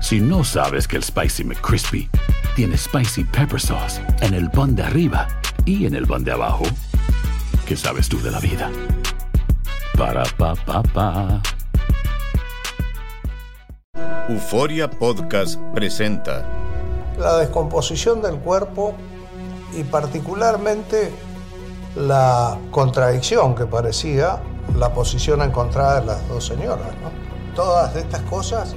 Si no sabes que el Spicy McCrispy tiene Spicy Pepper Sauce en el pan de arriba y en el pan de abajo, ¿qué sabes tú de la vida? Para, pa, pa, pa. Euforia Podcast presenta la descomposición del cuerpo y particularmente la contradicción que parecía la posición encontrada de las dos señoras. ¿no? Todas estas cosas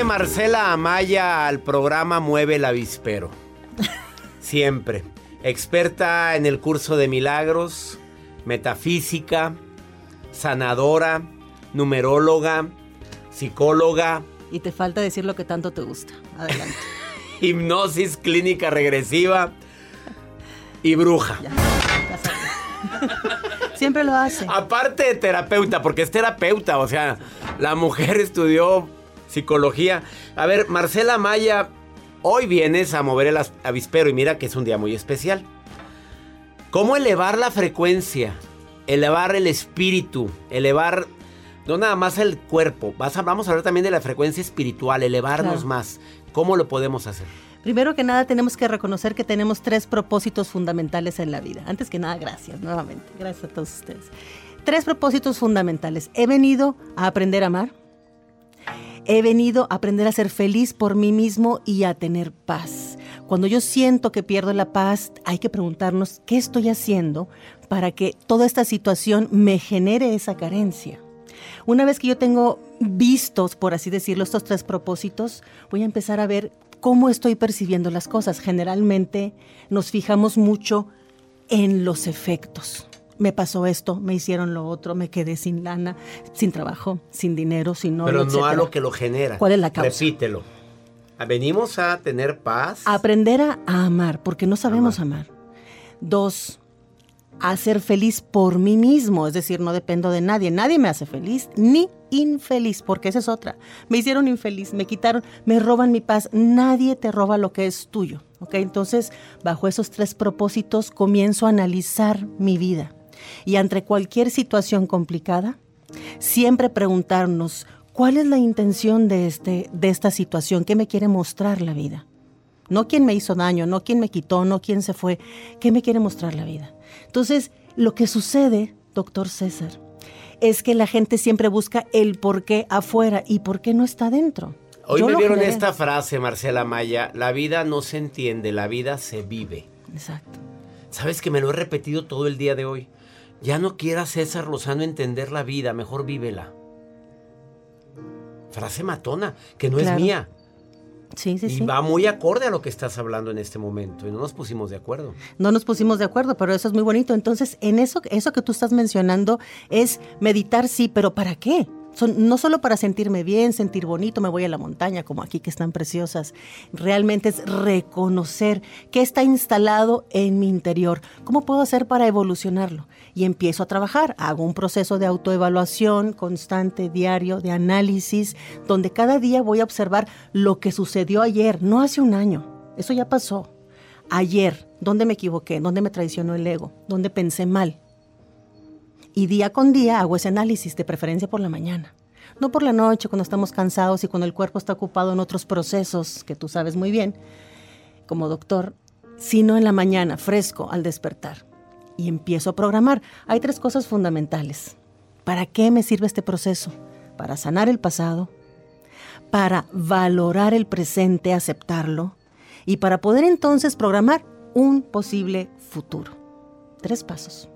Viene Marcela Amaya al programa Mueve el Avispero. Siempre. Experta en el curso de milagros, metafísica, sanadora, numeróloga, psicóloga, Y te falta decir lo que tanto te gusta. Adelante. hipnosis clínica regresiva y bruja. Ya, ya. Siempre lo hace. Aparte de terapeuta, porque es terapeuta, o sea, la mujer estudió psicología. A ver, Marcela Maya, hoy vienes a mover el avispero y mira que es un día muy especial. ¿Cómo elevar la frecuencia? Elevar el espíritu, elevar no nada más el cuerpo. Vas a- vamos a hablar también de la frecuencia espiritual, elevarnos Claro. más. ¿Cómo lo podemos hacer? Primero que nada tenemos que reconocer que tenemos tres propósitos fundamentales en la vida. Antes que nada, gracias nuevamente. Gracias a todos ustedes. Tres propósitos fundamentales. He venido a aprender a amar. He venido a aprender a ser feliz por mí mismo y a tener paz. Cuando yo siento que pierdo la paz, hay que preguntarnos qué estoy haciendo para que toda esta situación me genere esa carencia. Una vez que yo tengo vistos, por así decirlo, estos tres propósitos, voy a empezar a ver cómo estoy percibiendo las cosas. Generalmente nos fijamos mucho en los efectos. Me pasó esto, me hicieron lo otro, me quedé sin lana, sin trabajo, sin dinero, sin novio, Pero no a lo que lo genera. ¿Cuál es la causa? Repítelo. Venimos a tener paz. Aprender a, a amar, porque no sabemos amar. Dos, a ser feliz por mí mismo, es decir, no dependo de nadie. Nadie me hace feliz ni infeliz, porque esa es otra. Me hicieron infeliz, me quitaron, me roban mi paz. Nadie te roba lo que es tuyo. ¿ok? Entonces, bajo esos tres propósitos, comienzo a analizar mi vida. Y ante cualquier situación complicada, siempre preguntarnos, ¿cuál es la intención de, este, de esta situación? ¿Qué me quiere mostrar la vida? No quién me hizo daño, no quién me quitó, no quién se fue. ¿Qué me quiere mostrar la vida? Entonces, lo que sucede, doctor César, es que la gente siempre busca el por qué afuera y por qué no está dentro. Hoy Yo me lo vieron generé. esta frase, Marcela Maya. La vida no se entiende, la vida se vive. Exacto. Sabes que me lo he repetido todo el día de hoy. Ya no quiera César Lozano entender la vida, mejor vívela. Frase matona, que no Claro. es mía. Sí, sí, y sí. va muy acorde a lo que estás hablando en este momento. Y no nos pusimos de acuerdo. No nos pusimos de acuerdo, pero eso es muy bonito. Entonces, en eso, eso que tú estás mencionando es meditar, sí, pero ¿para qué? No solo para sentirme bien, sentir bonito, me voy a la montaña, como aquí que están preciosas. Realmente es reconocer qué está instalado en mi interior. ¿Cómo puedo hacer para evolucionarlo? Y empiezo a trabajar. Hago un proceso de autoevaluación constante, diario, de análisis, donde cada día voy a observar lo que sucedió ayer, no hace un año. Eso ya pasó ayer, dónde me equivoqué, dónde me traicionó el ego, dónde pensé mal. Y día con día hago ese análisis, de preferencia por la mañana. No por la noche, cuando estamos cansados y cuando el cuerpo está ocupado en otros procesos que tú sabes muy bien, como doctor, sino en la mañana, fresco, al despertar. Y empiezo a programar. Hay tres cosas fundamentales. ¿Para qué me sirve este proceso? Para sanar el pasado, para valorar el presente, aceptarlo, y para poder entonces programar un posible futuro. Tres pasos.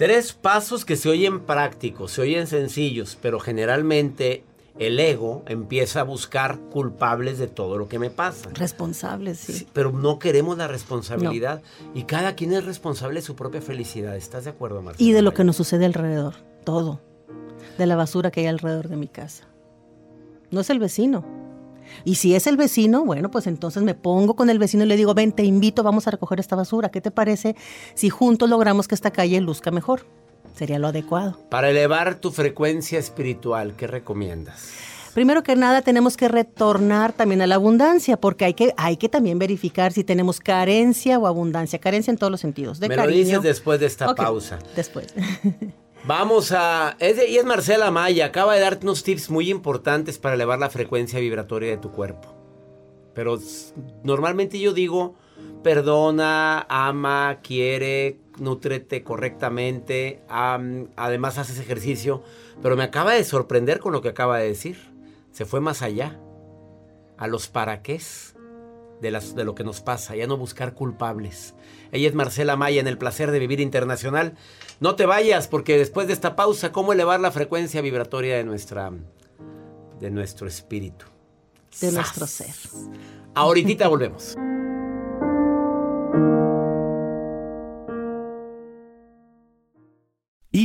Tres pasos que se oyen prácticos, se oyen sencillos, pero generalmente el ego empieza a buscar culpables de todo lo que me pasa. Responsables, sí. pero no queremos la responsabilidad. Y cada quien es responsable de su propia felicidad. ¿Estás de acuerdo, Marcelo? Y de lo que nos sucede alrededor. Todo. De la basura que hay alrededor de mi casa. No es el vecino. Y si es el vecino, bueno, pues entonces me pongo con el vecino y le digo, ven, te invito, vamos a recoger esta basura. ¿Qué te parece si juntos logramos que esta calle luzca mejor? Sería lo adecuado. Para elevar tu frecuencia espiritual, ¿qué recomiendas? Primero que nada tenemos que retornar también a la abundancia, porque hay que, hay que también verificar si tenemos carencia o abundancia. Carencia en todos los sentidos. De Me lo dices después de esta pausa. Después. Vamos a... Es y es Marcela Maya. Acaba de darte unos tips muy importantes para elevar la frecuencia vibratoria de tu cuerpo. Pero normalmente yo digo, perdona, ama, quiere, nutrete correctamente, además haces ejercicio. Pero me acaba de sorprender con lo que acaba de decir. Se fue más allá. A los para qué de, las, de lo que nos pasa. Ya no buscar culpables. Ella es Marcela Maya en El Placer de Vivir Internacional. No te vayas porque después de esta pausa, ¿cómo elevar la frecuencia vibratoria de, nuestra, de nuestro espíritu? De nuestro ser. Ahorita volvemos.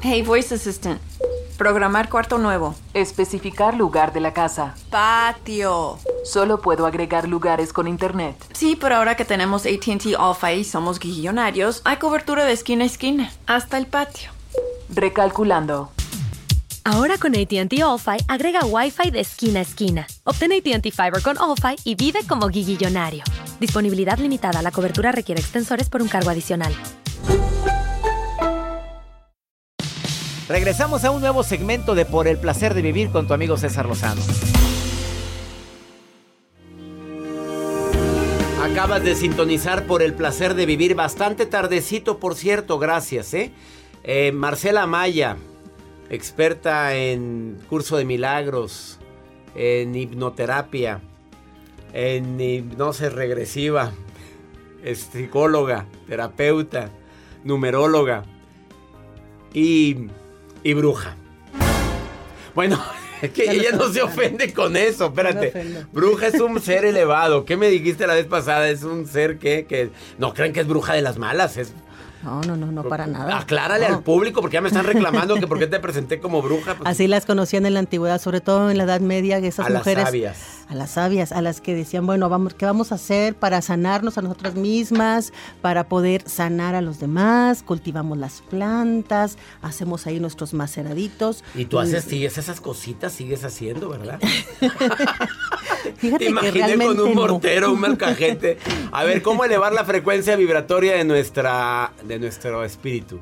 Hey, Voice Assistant. Programar cuarto nuevo. Especificar lugar de la casa. Patio. Solo puedo agregar lugares con internet. Sí, pero ahora que tenemos ATT Alpha y somos guillonarios, hay cobertura de esquina a esquina, hasta el patio. Recalculando. Ahora con ATT All-Fi agrega Wi-Fi de esquina a esquina. Obtén ATT Fiber con All-Fi y vive como guillillonario. Disponibilidad limitada. La cobertura requiere extensores por un cargo adicional. Regresamos a un nuevo segmento de Por el placer de vivir con tu amigo César Lozano. Acabas de sintonizar por el placer de vivir bastante tardecito, por cierto, gracias, ¿eh? eh Marcela Maya, experta en curso de milagros, en hipnoterapia, en hipnosis regresiva, es psicóloga, terapeuta, numeróloga y y bruja. Bueno, es que ella no se ofende con eso, espérate. bruja es un ser elevado. ¿Qué me dijiste la vez pasada? Es un ser que, que no creen que es bruja de las malas, es no, no, no, no para nada. Aclárale al público porque ya me están reclamando que por qué te presenté como bruja. Pues. Así las conocían en la antigüedad, sobre todo en la Edad Media, esas a mujeres. Las sabias. A las sabias, a las que decían, bueno, vamos, ¿qué vamos a hacer para sanarnos a nosotras mismas, para poder sanar a los demás? Cultivamos las plantas, hacemos ahí nuestros maceraditos. Y tú haces, sigues esas cositas, sigues haciendo, ¿verdad? Fíjate Te imaginé con un mortero, un malcajete. A ver, ¿cómo elevar la frecuencia vibratoria de nuestra de nuestro espíritu?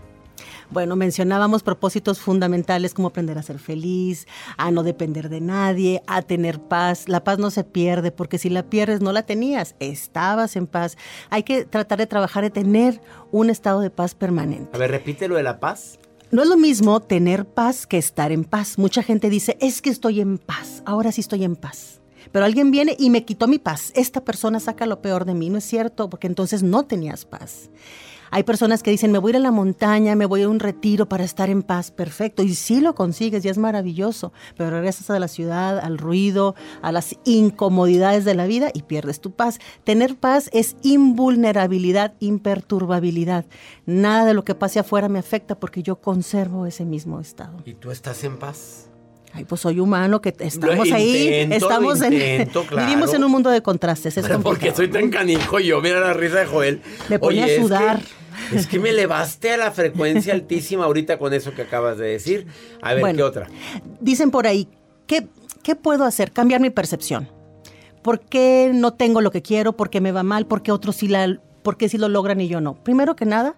Bueno, mencionábamos propósitos fundamentales como aprender a ser feliz, a no depender de nadie, a tener paz. La paz no se pierde porque si la pierdes no la tenías, estabas en paz. Hay que tratar de trabajar de tener un estado de paz permanente. A ver, repite lo de la paz. No es lo mismo tener paz que estar en paz. Mucha gente dice, es que estoy en paz, ahora sí estoy en paz. Pero alguien viene y me quitó mi paz. Esta persona saca lo peor de mí, ¿no es cierto? Porque entonces no tenías paz. Hay personas que dicen, me voy a ir a la montaña, me voy a un retiro para estar en paz. Perfecto. Y sí lo consigues y es maravilloso. Pero regresas a la ciudad, al ruido, a las incomodidades de la vida y pierdes tu paz. Tener paz es invulnerabilidad, imperturbabilidad. Nada de lo que pase afuera me afecta porque yo conservo ese mismo estado. ¿Y tú estás en paz? Ay, pues soy humano, que estamos ahí, estamos en, vivimos en un mundo de contrastes. Es porque soy tan canijo yo, mira la risa de Joel. Me pone a sudar. Es que, me elevaste a la frecuencia altísima ahorita con eso que acabas de decir. A ver, ¿qué otra? Dicen por ahí, ¿qué, ¿qué puedo hacer? Cambiar mi percepción. ¿Por qué no tengo lo que quiero? ¿Por qué me va mal? ¿Por qué otros sí, la, por qué sí lo logran y yo no? Primero que nada,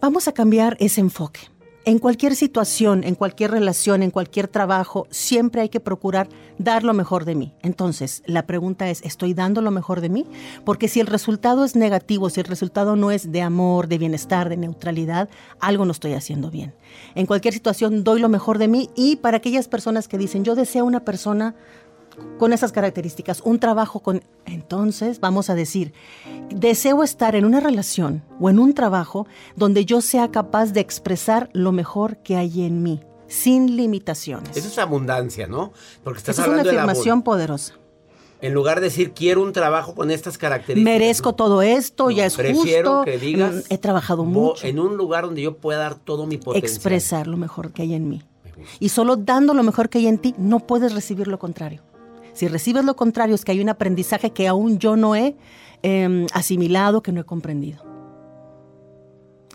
vamos a cambiar ese enfoque en cualquier situación, en cualquier relación, en cualquier trabajo, siempre hay que procurar dar lo mejor de mí. Entonces, la pregunta es, ¿estoy dando lo mejor de mí? Porque si el resultado es negativo, si el resultado no es de amor, de bienestar, de neutralidad, algo no estoy haciendo bien. En cualquier situación doy lo mejor de mí y para aquellas personas que dicen, yo deseo una persona con esas características, un trabajo con... Entonces vamos a decir, deseo estar en una relación o en un trabajo donde yo sea capaz de expresar lo mejor que hay en mí, sin limitaciones. Eso es abundancia, ¿no? Porque estás es una afirmación poderosa. En lugar de decir quiero un trabajo con estas características. Merezco todo esto, ya es prefiero que digas. Mm, he trabajado mucho. En un lugar donde yo pueda dar todo mi potencial. Expresar lo mejor que hay en mí. Y solo dando lo mejor que hay en ti, no puedes recibir lo contrario. Si recibes lo contrario, es que hay un aprendizaje que aún yo no he em, asimilado, que no he comprendido.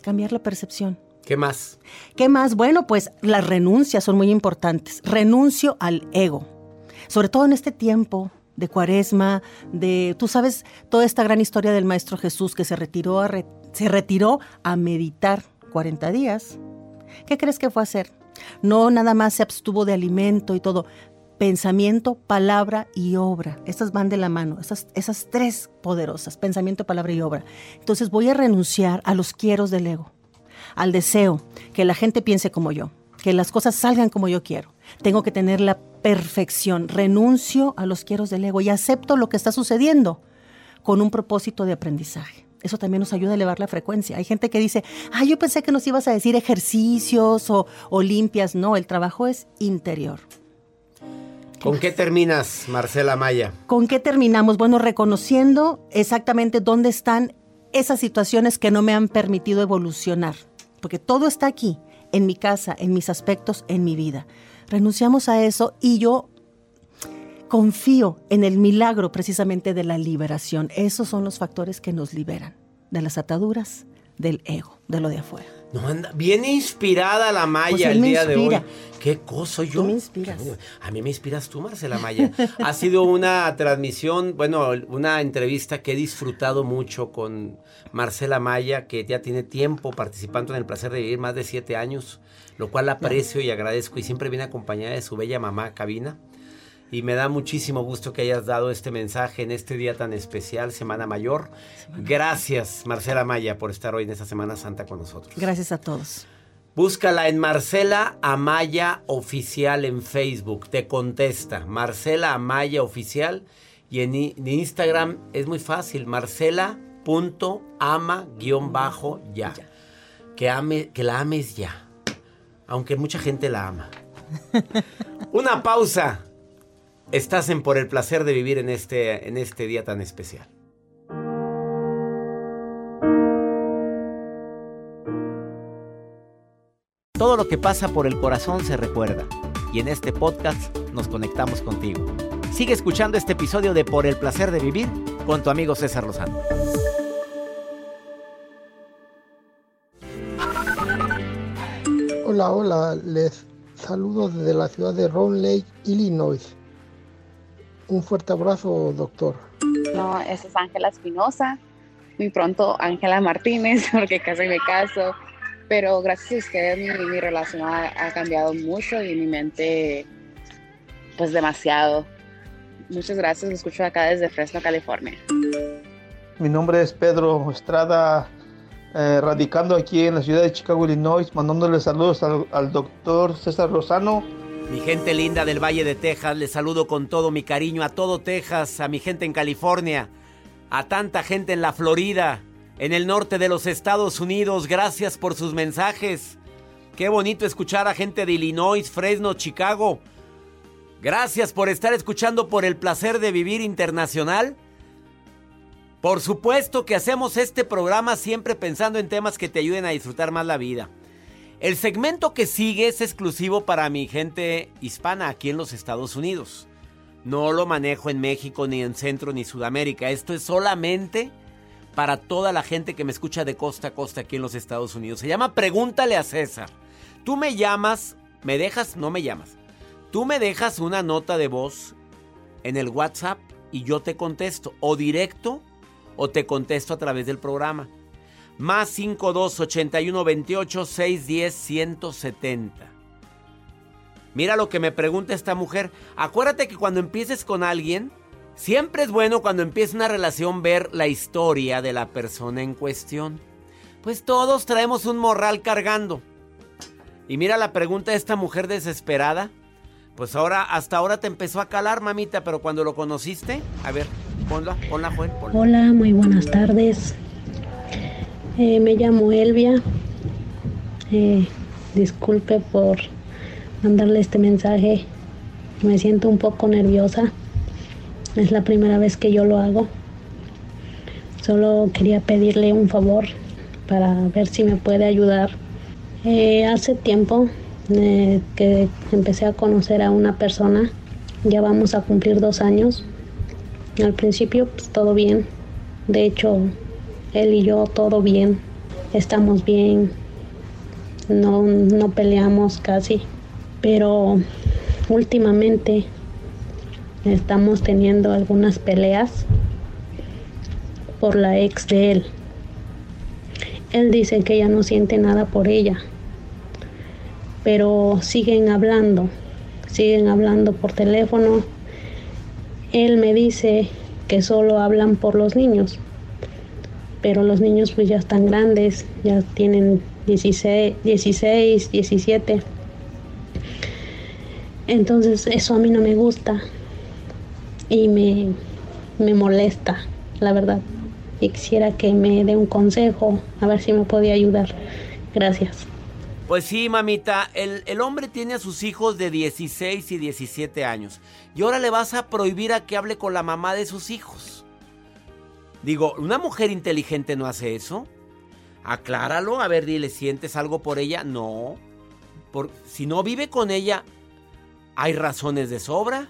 Cambiar la percepción. ¿Qué más? ¿Qué más? Bueno, pues las renuncias son muy importantes. Renuncio al ego. Sobre todo en este tiempo de cuaresma, de, tú sabes, toda esta gran historia del Maestro Jesús que se retiró a, se retiró a meditar 40 días. ¿Qué crees que fue a hacer? No nada más se abstuvo de alimento y todo, pensamiento, palabra y obra. Estas van de la mano, esas, esas tres poderosas, pensamiento, palabra y obra. Entonces voy a renunciar a los quieros del ego, al deseo que la gente piense como yo, que las cosas salgan como yo quiero. Tengo que tener la perfección. Renuncio a los quieros del ego y acepto lo que está sucediendo con un propósito de aprendizaje. Eso también nos ayuda a elevar la frecuencia. Hay gente que dice, ah, yo pensé que nos ibas a decir ejercicios o, o limpias. No, el trabajo es interior. ¿Con qué terminas, Marcela Maya? ¿Con qué terminamos? Bueno, reconociendo exactamente dónde están esas situaciones que no me han permitido evolucionar, porque todo está aquí, en mi casa, en mis aspectos, en mi vida. Renunciamos a eso y yo confío en el milagro precisamente de la liberación. Esos son los factores que nos liberan de las ataduras, del ego, de lo de afuera. No anda, bien inspirada la Maya pues el día de hoy. ¿Qué cosa yo? me inspiras. A mí me inspiras tú, Marcela Maya. ha sido una transmisión, bueno, una entrevista que he disfrutado mucho con Marcela Maya, que ya tiene tiempo participando en el placer de vivir, más de siete años, lo cual aprecio y agradezco y siempre viene acompañada de su bella mamá, Cabina y me da muchísimo gusto que hayas dado este mensaje en este día tan especial, Semana Mayor. Gracias, Marcela Amaya, por estar hoy en esta Semana Santa con nosotros. Gracias a todos. Búscala en Marcela Amaya Oficial en Facebook. Te contesta. Marcela Amaya Oficial. Y en, Instagram es muy fácil. Marcela.ama-ya. Que, ame, que la ames ya. Aunque mucha gente la ama. Una pausa. Estás en por el placer de vivir en este, en este día tan especial. Todo lo que pasa por el corazón se recuerda y en este podcast nos conectamos contigo. Sigue escuchando este episodio de Por el placer de vivir con tu amigo César Lozano. Hola, hola, les saludo desde la ciudad de Round Lake, Illinois. Un fuerte abrazo, doctor. No, esa es Ángela Espinosa. Muy pronto Ángela Martínez, porque casi me caso. Pero gracias a ustedes mi, relación ha, cambiado mucho y mi mente, pues demasiado. Muchas gracias, lo escucho acá desde Fresno, California. Mi nombre es Pedro Estrada, eh, radicando aquí en la ciudad de Chicago, Illinois, mandándole saludos al, al doctor César Rosano mi gente linda del Valle de Texas, les saludo con todo mi cariño a todo Texas, a mi gente en California, a tanta gente en la Florida, en el norte de los Estados Unidos. Gracias por sus mensajes. Qué bonito escuchar a gente de Illinois, Fresno, Chicago. Gracias por estar escuchando por el placer de vivir internacional. Por supuesto que hacemos este programa siempre pensando en temas que te ayuden a disfrutar más la vida. El segmento que sigue es exclusivo para mi gente hispana aquí en los Estados Unidos. No lo manejo en México, ni en Centro, ni Sudamérica. Esto es solamente para toda la gente que me escucha de costa a costa aquí en los Estados Unidos. Se llama Pregúntale a César. Tú me llamas, me dejas, no me llamas. Tú me dejas una nota de voz en el WhatsApp y yo te contesto. O directo o te contesto a través del programa. Más 52 81 28 610 170. Mira lo que me pregunta esta mujer. Acuérdate que cuando empieces con alguien, siempre es bueno cuando empieza una relación ver la historia de la persona en cuestión. Pues todos traemos un morral cargando. Y mira la pregunta de esta mujer desesperada. Pues ahora, hasta ahora te empezó a calar, mamita, pero cuando lo conociste, a ver, ponla, ponla, Juan. Hola, muy buenas tardes. Eh, me llamo Elvia. Eh, disculpe por mandarle este mensaje. Me siento un poco nerviosa. Es la primera vez que yo lo hago. Solo quería pedirle un favor para ver si me puede ayudar. Eh, hace tiempo que empecé a conocer a una persona. Ya vamos a cumplir dos años. Al principio pues, todo bien. De hecho, él y yo todo bien. Estamos bien. No, no peleamos casi pero últimamente estamos teniendo algunas peleas por la ex de él. Él dice que ya no siente nada por ella, pero siguen hablando, siguen hablando por teléfono. Él me dice que solo hablan por los niños, pero los niños pues ya están grandes, ya tienen 16, 16 17 entonces eso a mí no me gusta y me, molesta, la verdad. Y quisiera que me dé un consejo, a ver si me podía ayudar. Gracias. Pues sí, mamita, el, el, hombre tiene a sus hijos de 16 y 17 años. Y ahora le vas a prohibir a que hable con la mamá de sus hijos. Digo, ¿una mujer inteligente no hace eso? Acláralo, a ver, dile, ¿sientes algo por ella? No. Por, si no vive con ella, ¿Hay razones de sobra?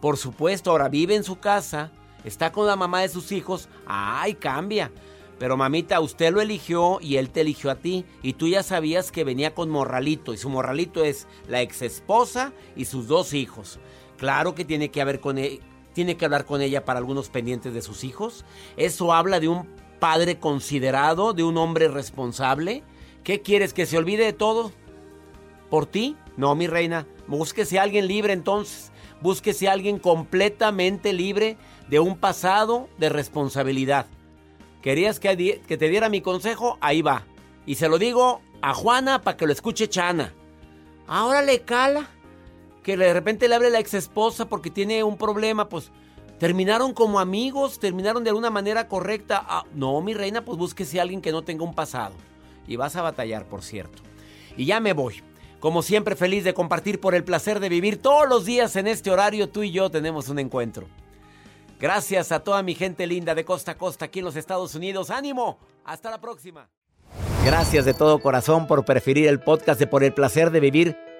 Por supuesto, ahora vive en su casa, está con la mamá de sus hijos, ¡ay, cambia! Pero mamita, usted lo eligió y él te eligió a ti. Y tú ya sabías que venía con morralito. Y su morralito es la ex esposa y sus dos hijos. Claro que tiene que, haber con e, tiene que hablar con ella para algunos pendientes de sus hijos. Eso habla de un padre considerado, de un hombre responsable. ¿Qué quieres? ¿Que se olvide de todo? ¿Por ti? No, mi reina. Búsquese a alguien libre entonces. Búsquese a alguien completamente libre de un pasado de responsabilidad. ¿Querías que, que te diera mi consejo? Ahí va. Y se lo digo a Juana para que lo escuche Chana. Ahora le cala. Que de repente le hable la ex esposa porque tiene un problema, pues terminaron como amigos, terminaron de alguna manera correcta. Ah, no, mi reina, pues búsquese a alguien que no tenga un pasado. Y vas a batallar, por cierto. Y ya me voy. Como siempre, feliz de compartir por el placer de vivir todos los días en este horario. Tú y yo tenemos un encuentro. Gracias a toda mi gente linda de costa a costa aquí en los Estados Unidos. ¡Ánimo! Hasta la próxima. Gracias de todo corazón por preferir el podcast de Por el placer de vivir